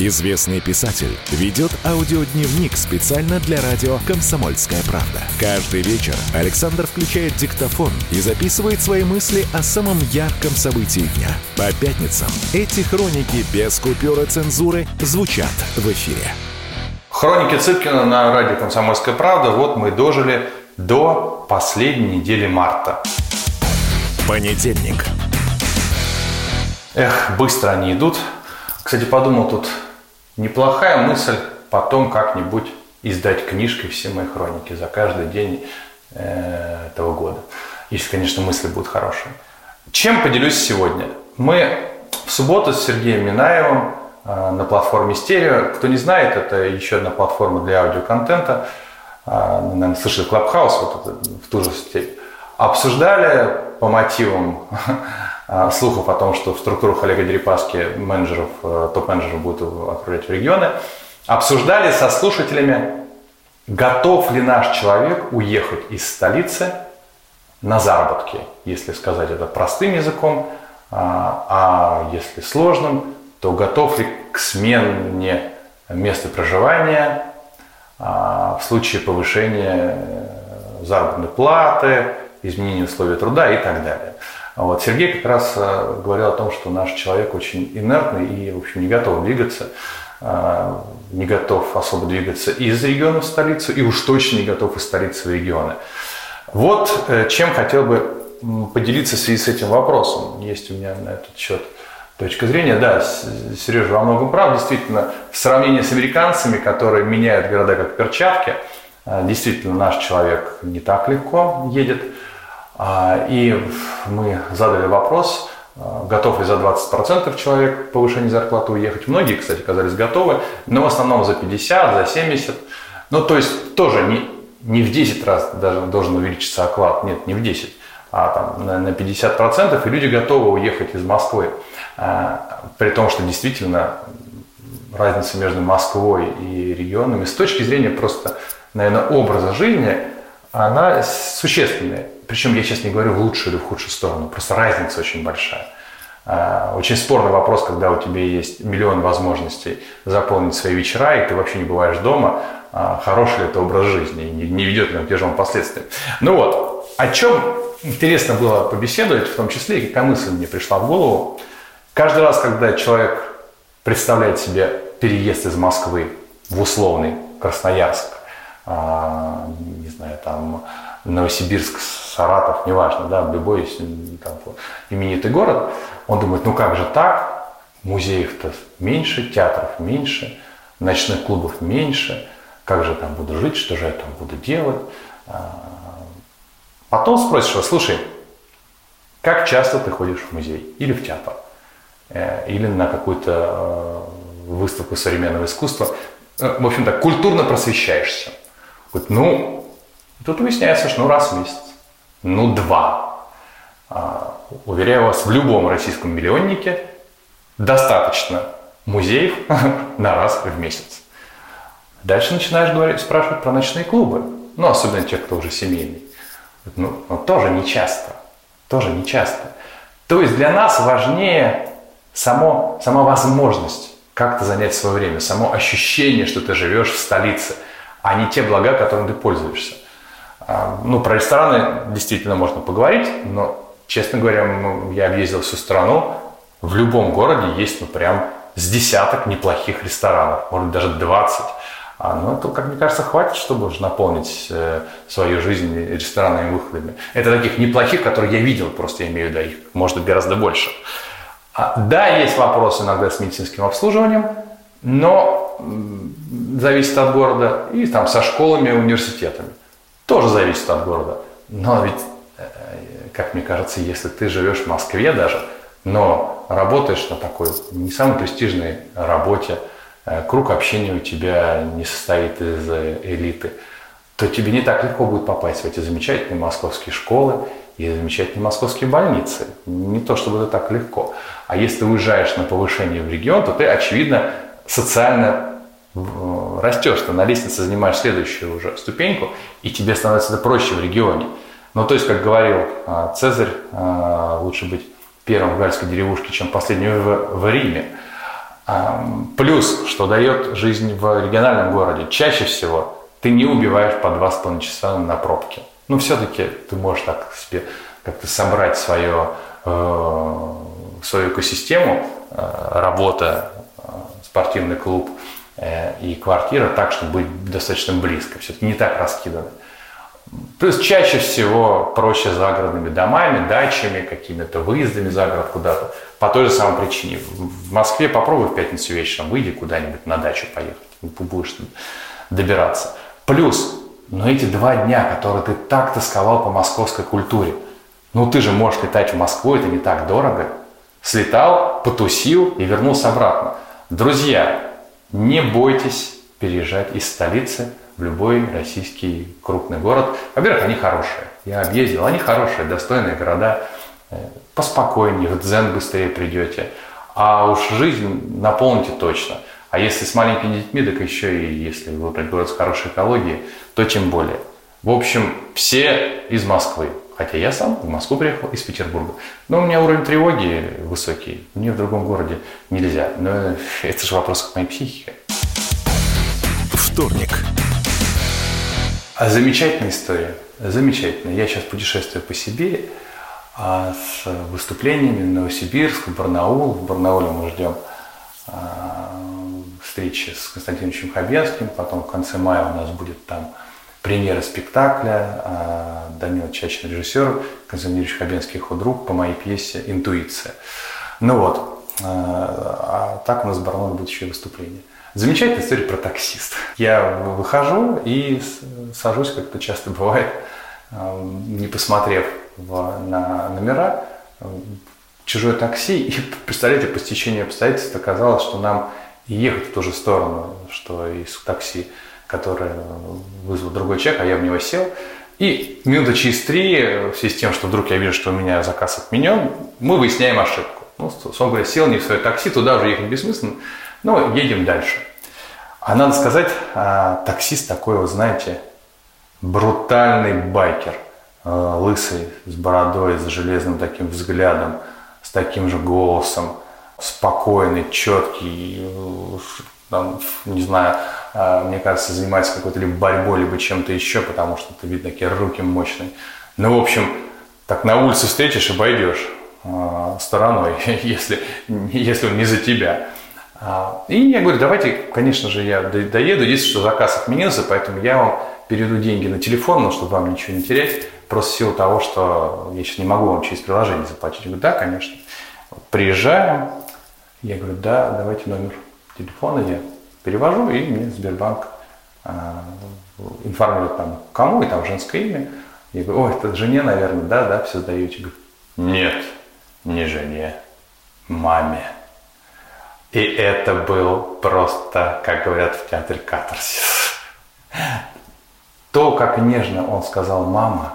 Известный писатель ведет аудиодневник специально для радио «Комсомольская правда». Каждый вечер Александр включает диктофон и записывает свои мысли о самом ярком событии дня. По пятницам эти хроники без купюра цензуры звучат в эфире. Хроники Цыпкина на радио «Комсомольская правда». Вот мы дожили до последней недели марта. Понедельник. Эх, быстро они идут. Кстати, подумал тут, неплохая мысль потом как-нибудь издать книжкой все мои хроники за каждый день э, этого года. Если, конечно, мысли будут хорошие. Чем поделюсь сегодня? Мы в субботу с Сергеем Минаевым э, на платформе Стерео. Кто не знает, это еще одна платформа для аудиоконтента. Э, наверное, слышали Клабхаус вот в ту же степень. Обсуждали по мотивам слухов о том, что в структурах Олега Дерипаски менеджеров, э, топ-менеджеров будут отправлять в регионы, обсуждали со слушателями, готов ли наш человек уехать из столицы на заработки, если сказать это простым языком, а, а если сложным, то готов ли к смене места проживания а, в случае повышения э, заработной платы, изменения условий труда и так далее. Вот. Сергей как раз э, говорил о том, что наш человек очень инертный и, в общем, не готов двигаться, э, не готов особо двигаться из региона в столицу, и уж точно не готов из столицы в регионы. Вот э, чем хотел бы поделиться в связи с этим вопросом. Есть у меня на этот счет точка зрения. Да, Сережа во многом прав. Действительно, в сравнении с американцами, которые меняют города как перчатки, действительно наш человек не так легко едет – а, и мы задали вопрос, а, готов ли за 20% человек повышение зарплаты уехать. Многие, кстати, оказались готовы, но в основном за 50, за 70. Ну, то есть тоже не, не в 10 раз даже должен увеличиться оклад, нет, не в 10, а там на, на 50%, и люди готовы уехать из Москвы. А, при том, что действительно разница между Москвой и регионами с точки зрения просто, наверное, образа жизни, она существенная. Причем я сейчас не говорю в лучшую или в худшую сторону, просто разница очень большая. А, очень спорный вопрос, когда у тебя есть миллион возможностей заполнить свои вечера, и ты вообще не бываешь дома, а, хороший ли это образ жизни, и не ведет ли он к тяжелым последствиям. Ну вот, о чем интересно было побеседовать, в том числе, и какая мысль мне пришла в голову. Каждый раз, когда человек представляет себе переезд из Москвы в условный Красноярск, а, не знаю, там Новосибирск, Саратов, неважно, да, любой там, именитый город, он думает, ну как же так, музеев-то меньше, театров меньше, ночных клубов меньше, как же там буду жить, что же я там буду делать. А, потом спросишь его, слушай, как часто ты ходишь в музей? Или в театр, э, или на какую-то э, выставку современного искусства, э, в общем-то, культурно просвещаешься. Вот, ну, тут выясняется, что ну раз в месяц, ну два. А, уверяю вас, в любом российском миллионнике достаточно музеев на раз в месяц. Дальше начинаешь говорить, спрашивать про ночные клубы. Ну, особенно те, кто уже семейный. Ну, ну, тоже не часто. Тоже не часто. То есть для нас важнее само, сама возможность как-то занять свое время, само ощущение, что ты живешь в столице – а не те блага, которыми ты пользуешься. А, ну, про рестораны действительно можно поговорить, но, честно говоря, я объездил всю страну, в любом городе есть, ну, прям с десяток неплохих ресторанов, может, даже 20. А, ну, это, как мне кажется, хватит, чтобы уже наполнить э, свою жизнь ресторанными выходами. Это таких неплохих, которые я видел, просто я имею в виду, их может быть гораздо больше. А, да, есть вопросы иногда с медицинским обслуживанием, но зависит от города, и там со школами университетами. Тоже зависит от города. Но ведь, э, как мне кажется, если ты живешь в Москве даже, но работаешь на такой не самой престижной работе, э, круг общения у тебя не состоит из э, элиты, то тебе не так легко будет попасть в эти замечательные московские школы и замечательные московские больницы. Не то, чтобы это так легко. А если ты уезжаешь на повышение в регион, то ты, очевидно, социально растешь, ты на лестнице занимаешь следующую уже ступеньку, и тебе становится это проще в регионе. Ну, то есть, как говорил а, Цезарь, а, лучше быть первым в гальской деревушке, чем последним в, в Риме. А, плюс, что дает жизнь в региональном городе, чаще всего ты не убиваешь по два с половиной часа на пробке. Ну, все-таки ты можешь так себе как-то собрать свое, э, свою экосистему, э, работа, э, спортивный клуб и квартира так, чтобы быть достаточно близко. Все-таки не так раскиданы. Плюс чаще всего проще загородными домами, дачами, какими-то выездами за город куда-то. По той же самой причине. В Москве попробуй в пятницу вечером, выйди куда-нибудь на дачу поехать. Будешь добираться. Плюс, но эти два дня, которые ты так тосковал по московской культуре, ну ты же можешь летать в Москву, это не так дорого. Слетал, потусил и вернулся обратно. Друзья, не бойтесь переезжать из столицы в любой российский крупный город. Во-первых, они хорошие. Я объездил, они хорошие, достойные города. Э, поспокойнее, в дзен быстрее придете. А уж жизнь наполните точно. А если с маленькими детьми, так еще и если выбрать город с хорошей экологией, то тем более. В общем, все из Москвы. Хотя я сам в Москву приехал из Петербурга. Но у меня уровень тревоги высокий. Мне в другом городе нельзя. Но это же вопрос к моей психике. Вторник. А замечательная история. Замечательная. Я сейчас путешествую по себе а, с выступлениями в Новосибирск, в Барнаул. В Барнауле мы ждем а, встречи с Константиновичем Хабенским. Потом в конце мая у нас будет там премьера спектакля. А, Данила Чачин, режиссер, Константин Хабенский, худрук по моей пьесе «Интуиция». Ну вот. А так у нас в Барнауле будет еще и выступление. Замечательная история про таксист. Я выхожу и сажусь, как это часто бывает, не посмотрев на номера, чужое такси. И, представляете, по стечению обстоятельств оказалось, что нам ехать в ту же сторону, что из такси, которое вызвал другой человек, а я в него сел. И минута через три, в связи с тем, что вдруг я вижу, что у меня заказ отменен, мы выясняем ошибку. Ну, собственно говоря, сел не в свое такси, туда уже ехать бессмысленно, но едем дальше. А надо сказать, а, таксист такой, вот знаете, брутальный байкер, а, лысый, с бородой, с железным таким взглядом, с таким же голосом, спокойный, четкий, там, не знаю, мне кажется, занимается какой-то либо борьбой, либо чем-то еще, потому что это видно, такие руки мощные. Ну, в общем, так на улице встретишь, обойдешь стороной, если, если он не за тебя. А, и я говорю, давайте, конечно же, я доеду, единственное, что заказ отменился, поэтому я вам переведу деньги на телефон, но чтобы вам ничего не терять, просто в силу того, что я сейчас не могу вам через приложение заплатить. Я говорю, да, конечно. Приезжаем, я говорю, да, давайте номер телефона, я перевожу, и мне Сбербанк а, информирует там, кому, и там женское имя. Я говорю, ой, это жене, наверное, да, да, все сдаете. Говорю, нет, не жене, маме. И это был просто, как говорят в театре, катарсис. То, как нежно он сказал «мама»,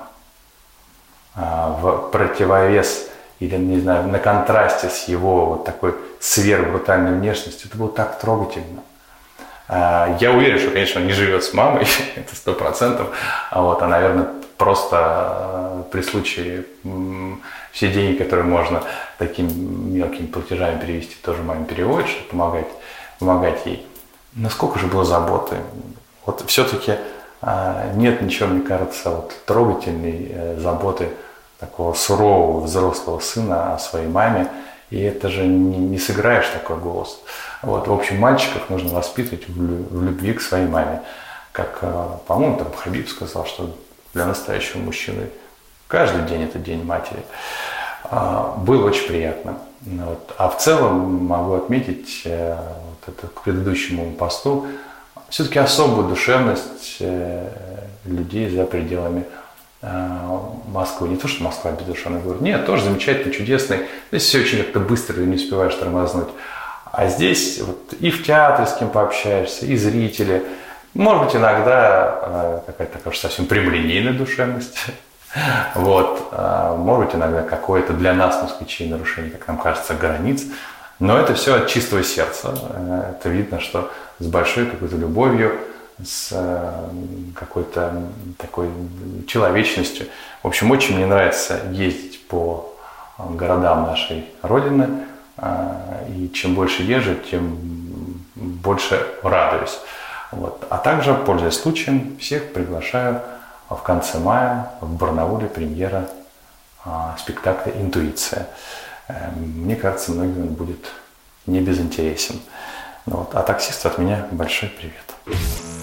а, в противовес или, не знаю, на контрасте с его вот такой сверхбрутальной внешностью, это было так трогательно. А, я уверен, что, конечно, он не живет с мамой, это сто процентов, а вот, а, наверное, просто а, при случае все деньги, которые можно такими мелкими платежами перевести, тоже маме переводит, чтобы помогать, помогать ей. Насколько же было заботы. Вот все-таки нет ничего, мне кажется, вот трогательной э, заботы такого сурового взрослого сына о своей маме. И это же не, не сыграешь такой голос. Вот, в общем, мальчиков нужно воспитывать в любви к своей маме. Как, э, по-моему, там Хабиб сказал, что для настоящего мужчины каждый день это день матери. А, было очень приятно. Вот. А в целом могу отметить э, вот это к предыдущему посту все-таки особую душевность э, людей за пределами Москвы. Не то, что Москва бездушевный город. Нет, тоже замечательный, чудесный. Здесь все очень как-то быстро, и не успеваешь тормознуть. А здесь вот и в театре с кем пообщаешься, и зрители. Может быть, иногда э, какая-то такая уж совсем прямолинейная душевность. Вот. А, может быть, иногда какое-то для нас, москвичей, нарушение, как нам кажется, границ. Но это все от чистого сердца. Э, это видно, что с большой какой-то любовью, с э, какой-то такой человечностью. В общем, очень мне нравится ездить по городам нашей Родины. А, и чем больше езжу, тем больше радуюсь. Вот. А также, пользуясь случаем, всех приглашаю в конце мая в Барнауле премьера спектакля «Интуиция». Э, мне кажется, многим он будет не безинтересен. Вот. А таксисту от меня большой привет.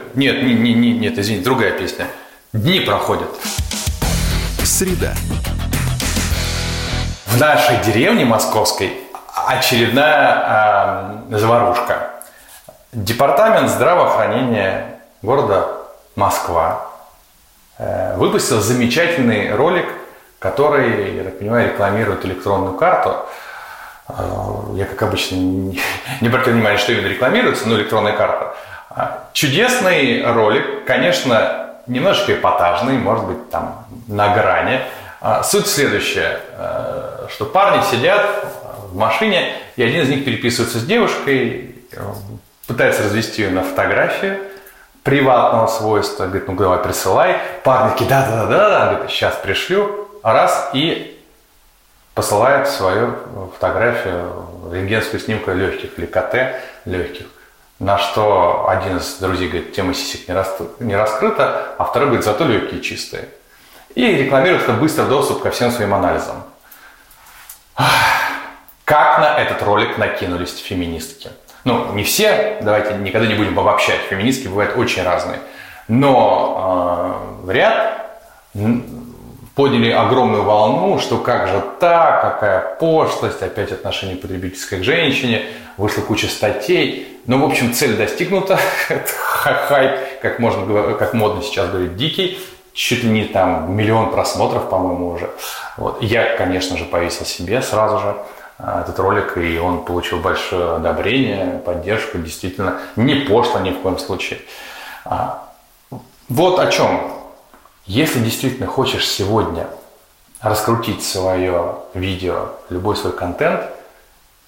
Нет, не, не, не, нет, извините, другая песня. Дни проходят. Среда. В нашей деревне московской очередная э, заварушка. Департамент здравоохранения города Москва э, выпустил замечательный ролик, который, я так понимаю, рекламирует электронную карту. Э, я, как обычно, не, не обратил внимания, что именно рекламируется, но электронная карта. Чудесный ролик, конечно, немножечко эпатажный, может быть, там на грани. Суть следующая, что парни сидят в машине, и один из них переписывается с девушкой, пытается развести ее на фотографию приватного свойства, говорит, ну давай присылай. Парни такие, да-да-да, говорит, сейчас пришлю, раз, и посылает свою фотографию, рентгенскую снимку легких или КТ легких. На что один из друзей говорит, тема сисек не, рас... не раскрыта, а второй говорит, зато легкие чистые. И рекламирует это быстрый доступ ко всем своим анализам. Как на этот ролик накинулись феминистки? Ну, не все, давайте никогда не будем обобщать, феминистки бывают очень разные. Но э, ряд подняли огромную волну, что как же так, какая пошлость, опять отношение потребительской к женщине, вышла куча статей. Но, в общем, цель достигнута. Хайп, как, можно, как модно сейчас говорить, дикий. Чуть ли не там миллион просмотров, по-моему, уже. Вот. Я, конечно же, повесил себе сразу же. А, этот ролик, и он получил большое одобрение, поддержку, действительно, не пошло ни в коем случае. А, вот о чем. Если действительно хочешь сегодня раскрутить свое видео, любой свой контент,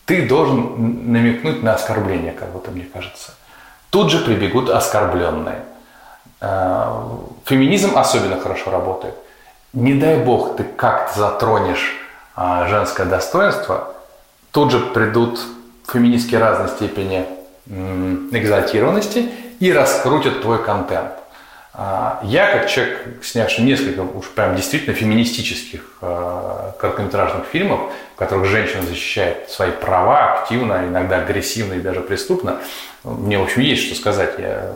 ты должен намекнуть на оскорбление, как будто мне кажется. Тут же прибегут оскорбленные. А, феминизм особенно хорошо работает. Не дай бог ты как-то затронешь женское достоинство, Тут же придут феминистки разной степени экзальтированности и раскрутят твой контент. А, я, как человек, снявший несколько уж прям действительно феминистических э, короткометражных фильмов, в которых женщина защищает свои права активно, иногда агрессивно и даже преступно, мне, в общем, есть что сказать. Я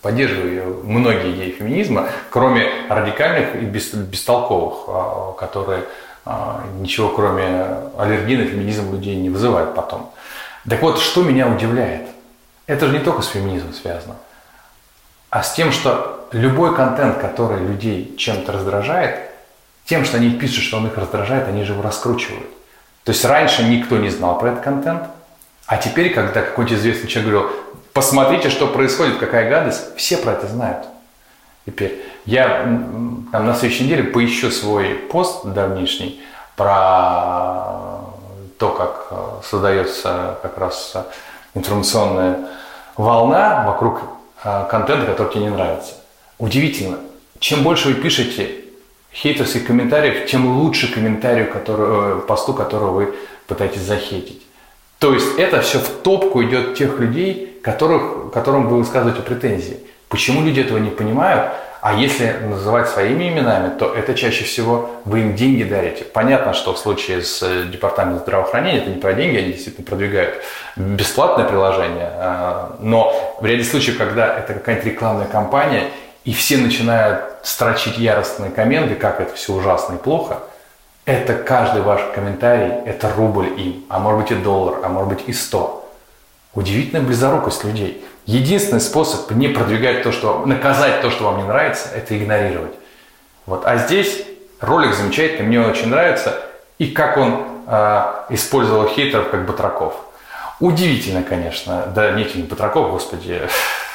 поддерживаю многие идеи феминизма, кроме радикальных и бестолковых, а, которые а, ничего кроме аллергии на феминизм людей не вызывает потом. Так вот, что меня удивляет? Это же не только с феминизмом связано, а с тем, что любой контент, который людей чем-то раздражает, тем, что они пишут, что он их раздражает, они же его раскручивают. То есть раньше никто не знал про этот контент, А теперь, когда какой-нибудь известный человек говорил, посмотрите, что происходит, какая гадость, все про это знают. Теперь я там, на следующей неделе поищу свой пост давнишний про то, как э, создается как раз информационная волна вокруг э, контента, который тебе не нравится. Удивительно. Чем больше вы пишете хейтерских комментариев, тем лучше комментарию, который, э, посту, которого вы пытаетесь захейтить. То есть это все в топку идет тех людей, которых, которым вы высказываете претензии. Почему люди этого не понимают? А если называть своими именами, то это чаще всего вы им деньги дарите. Понятно, что в случае с э, департаментом здравоохранения это не про деньги, они действительно продвигают бесплатное приложение. А, но в ряде случаев, когда это какая-нибудь рекламная кампания, и все начинают строчить яростные комменты, как это все ужасно и плохо – это каждый ваш комментарий, это рубль им, а может быть и доллар, а может быть и сто. Удивительная близорукость людей. Единственный способ не продвигать то, что, наказать то, что вам не нравится, это игнорировать. Вот. А здесь ролик замечательный, мне очень нравится. И как он э, использовал хейтеров как батраков. Удивительно, конечно. Да нет, не батраков, господи,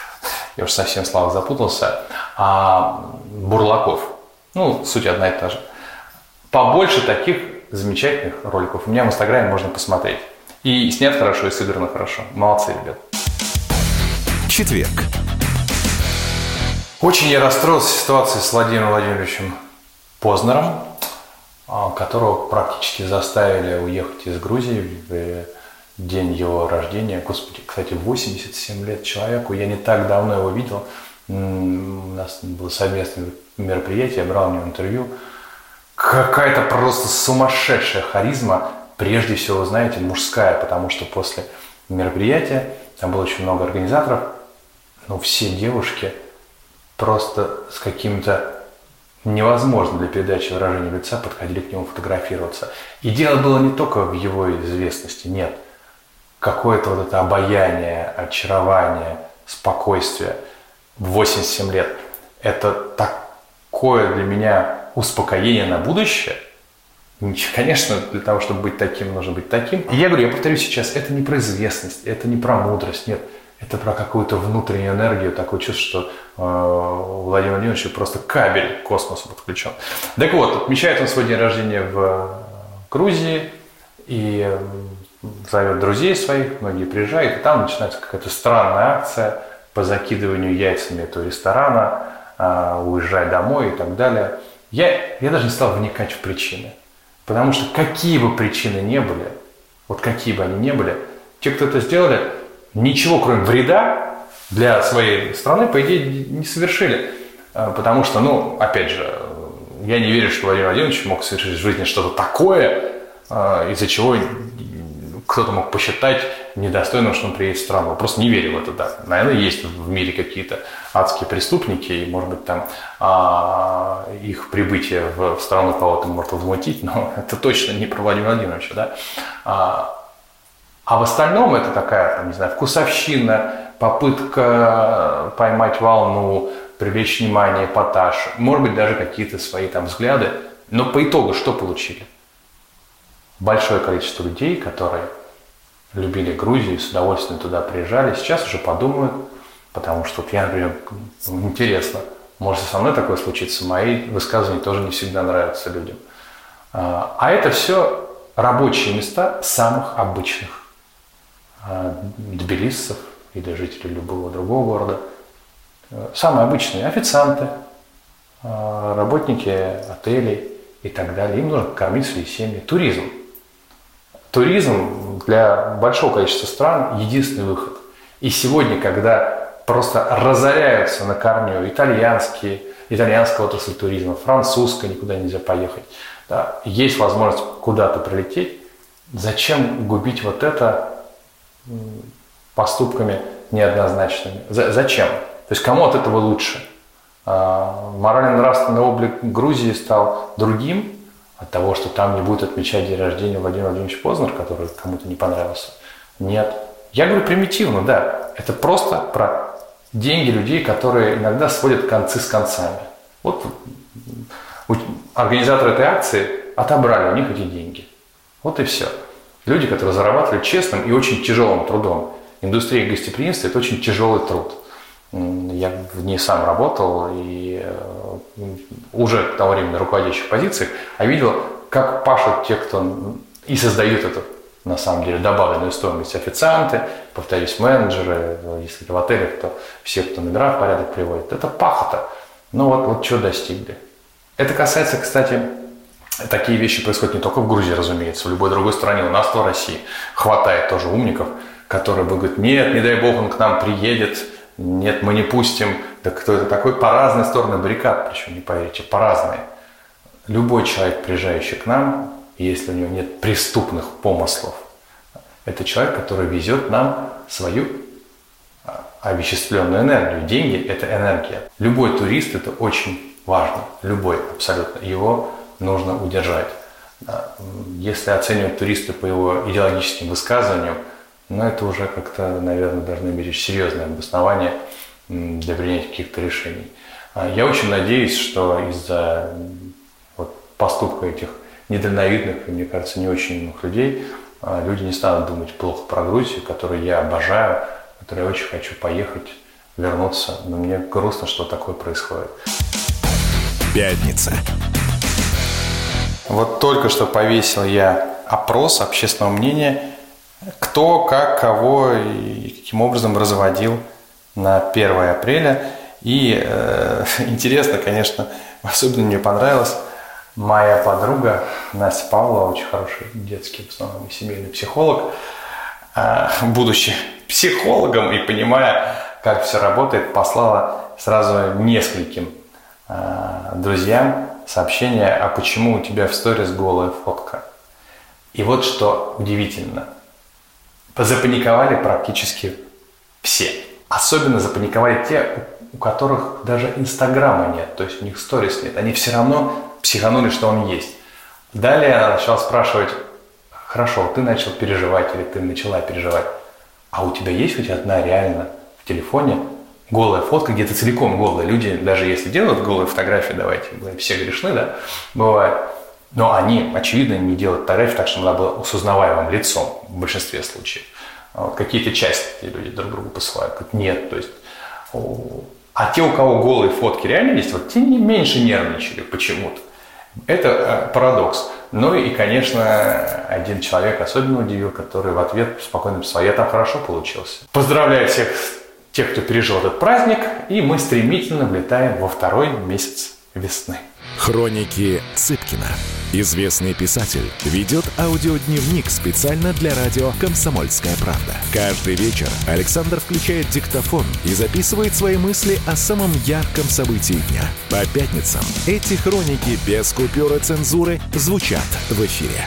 я уже совсем слава запутался. А бурлаков. Ну, суть одна и та же побольше таких замечательных роликов. У меня в Инстаграме можно посмотреть. И снят хорошо, и сыграно хорошо. Молодцы, ребят. Четверг. Очень я расстроился ситуацией с Владимиром Владимировичем Познером, а, которого практически заставили уехать из Грузии в день его рождения. Господи, кстати, 87 лет человеку. Я не так давно его видел. У нас было совместное мероприятие, я брал у него интервью какая-то просто сумасшедшая харизма, прежде всего, знаете, мужская, потому что после мероприятия, там было очень много организаторов, но все девушки просто с каким-то невозможно для передачи выражения лица подходили к нему фотографироваться. И дело было не только в его известности, нет. Какое-то вот это обаяние, очарование, спокойствие в 87 лет. Это такое для меня успокоение на будущее, Конечно, для того, чтобы быть таким, нужно быть таким. И я говорю, я повторю сейчас, это не про известность, это не про мудрость, нет. Это про какую-то внутреннюю энергию, такое чувство, что э, Владимир Владимирович просто кабель к космосу подключен. Так вот, отмечает он свой день рождения в Грузии и зовет друзей своих, многие приезжают, и там начинается какая-то странная акция по закидыванию яйцами этого ресторана, э, уезжай домой и так далее – я, я даже не стал вникать в причины. Потому что какие бы причины не были, вот какие бы они ни были, те, кто это сделали, ничего кроме вреда для своей страны, по идее, не совершили. А, потому что, ну, опять же, я не верю, что Владимир Владимирович мог совершить в жизни что-то такое, а, из-за чего кто-то мог посчитать недостойным, что он приедет в страну. Просто не верю в это, да. Наверное, есть в мире какие-то адские преступники, и, может быть, там а, их прибытие в, в страну кого-то может возмутить, но это точно не про Владимира Владимировича, да. А, а в остальном это такая, там, не знаю, вкусовщина, попытка поймать волну, привлечь внимание, эпатаж, может быть, даже какие-то свои там взгляды. Но по итогу что получили? Большое количество людей, которые любили Грузию, с удовольствием туда приезжали, сейчас уже подумают, потому что вот я, например, интересно, может со мной такое случиться, мои высказывания тоже не всегда нравятся людям. А, а это все рабочие места самых обычных а, тбилиссов или жителей любого другого города. Самые обычные официанты, а, работники отелей и так далее. Им нужно кормить свои семьи. Туризм – туризм для большого количества стран единственный выход. И сегодня, когда просто разоряются на корню итальянские, итальянская отрасль туризма, французская, никуда нельзя поехать, да, есть возможность куда-то прилететь, зачем губить вот это поступками неоднозначными? Зачем? То есть кому от этого лучше? А, морально-нравственный облик Грузии стал другим, от того, что там не будет отмечать день рождения Владимира Владимировича Познер, который кому-то не понравился. Нет. Я говорю примитивно, да. Это просто про деньги людей, которые иногда сводят концы с концами. Вот организаторы этой акции отобрали у них эти деньги. Вот и все. Люди, которые зарабатывали честным и очень тяжелым трудом. Индустрия гостеприимства – это очень тяжелый труд. Я в ней сам работал и э, уже к тому времени на руководящих позициях, а видел, как пашут те, кто и создают эту, на самом деле, добавленную стоимость. Официанты, повторюсь, менеджеры, если это в отелях, то все, кто номера в порядок приводит. Это пахота. Ну вот, вот что достигли. Это касается, кстати, такие вещи происходят не только в Грузии, разумеется, в любой другой стране. У нас в России хватает тоже умников, которые будут говорить, нет, не дай бог он к нам приедет, нет, мы не пустим. Да кто это такой? По разные стороны баррикад, причем не поверите, по разные. Любой человек, приезжающий к нам, если у него нет преступных помыслов, это человек, который везет нам свою овеществленную энергию. Деньги – это энергия. Любой турист – это очень важно. Любой абсолютно. Его нужно удержать. Если оценивать туриста по его идеологическим высказываниям, ну, это уже как-то, наверное, должны иметь серьезное обоснование для принятия каких-то решений. А я очень надеюсь, что из-за вот поступка этих недальновидных и, мне кажется, не очень умных людей а, люди не станут думать плохо про Грузию, которую я обожаю, которой я очень хочу поехать, вернуться. Но мне грустно, что такое происходит. Пятница. Вот только что повесил я опрос общественного мнения, кто, как, кого и каким образом разводил на 1 апреля. И э, интересно, конечно, особенно мне понравилось, моя подруга Настя Павлова, очень хороший детский, в основном семейный психолог, э, будучи психологом и понимая, как все работает, послала сразу нескольким э, друзьям сообщение, а почему у тебя в сторис голая фотка. И вот что удивительно. Запаниковали практически все. Особенно запаниковали те, у которых даже Инстаграма нет, то есть у них сторис нет. Они все равно психанули, что он есть. Далее она начала спрашивать, хорошо, ты начал переживать или ты начала переживать, а у тебя есть хоть одна реально в телефоне голая фотка, где-то целиком голая. Люди, даже если делают голые фотографии, давайте, мы все грешны, да, бывает, но они, очевидно, не делают фотографии так, чтобы она была с узнаваемым лицом в большинстве случаев. Вот какие-то части люди друг другу посылают. Нет, то есть... А те, у кого голые фотки реально есть, вот те не меньше нервничали почему-то. Это э, парадокс. Ну и, конечно, один человек особенно удивил, который в ответ спокойно написал, я там хорошо получился. Поздравляю всех тех, кто пережил этот праздник, и мы стремительно влетаем во второй месяц весны. Хроники Цыпкина. Известный писатель ведет аудиодневник специально для радио «Комсомольская правда». Каждый вечер Александр включает диктофон и записывает свои мысли о самом ярком событии дня. По пятницам эти хроники без купюры цензуры звучат в эфире.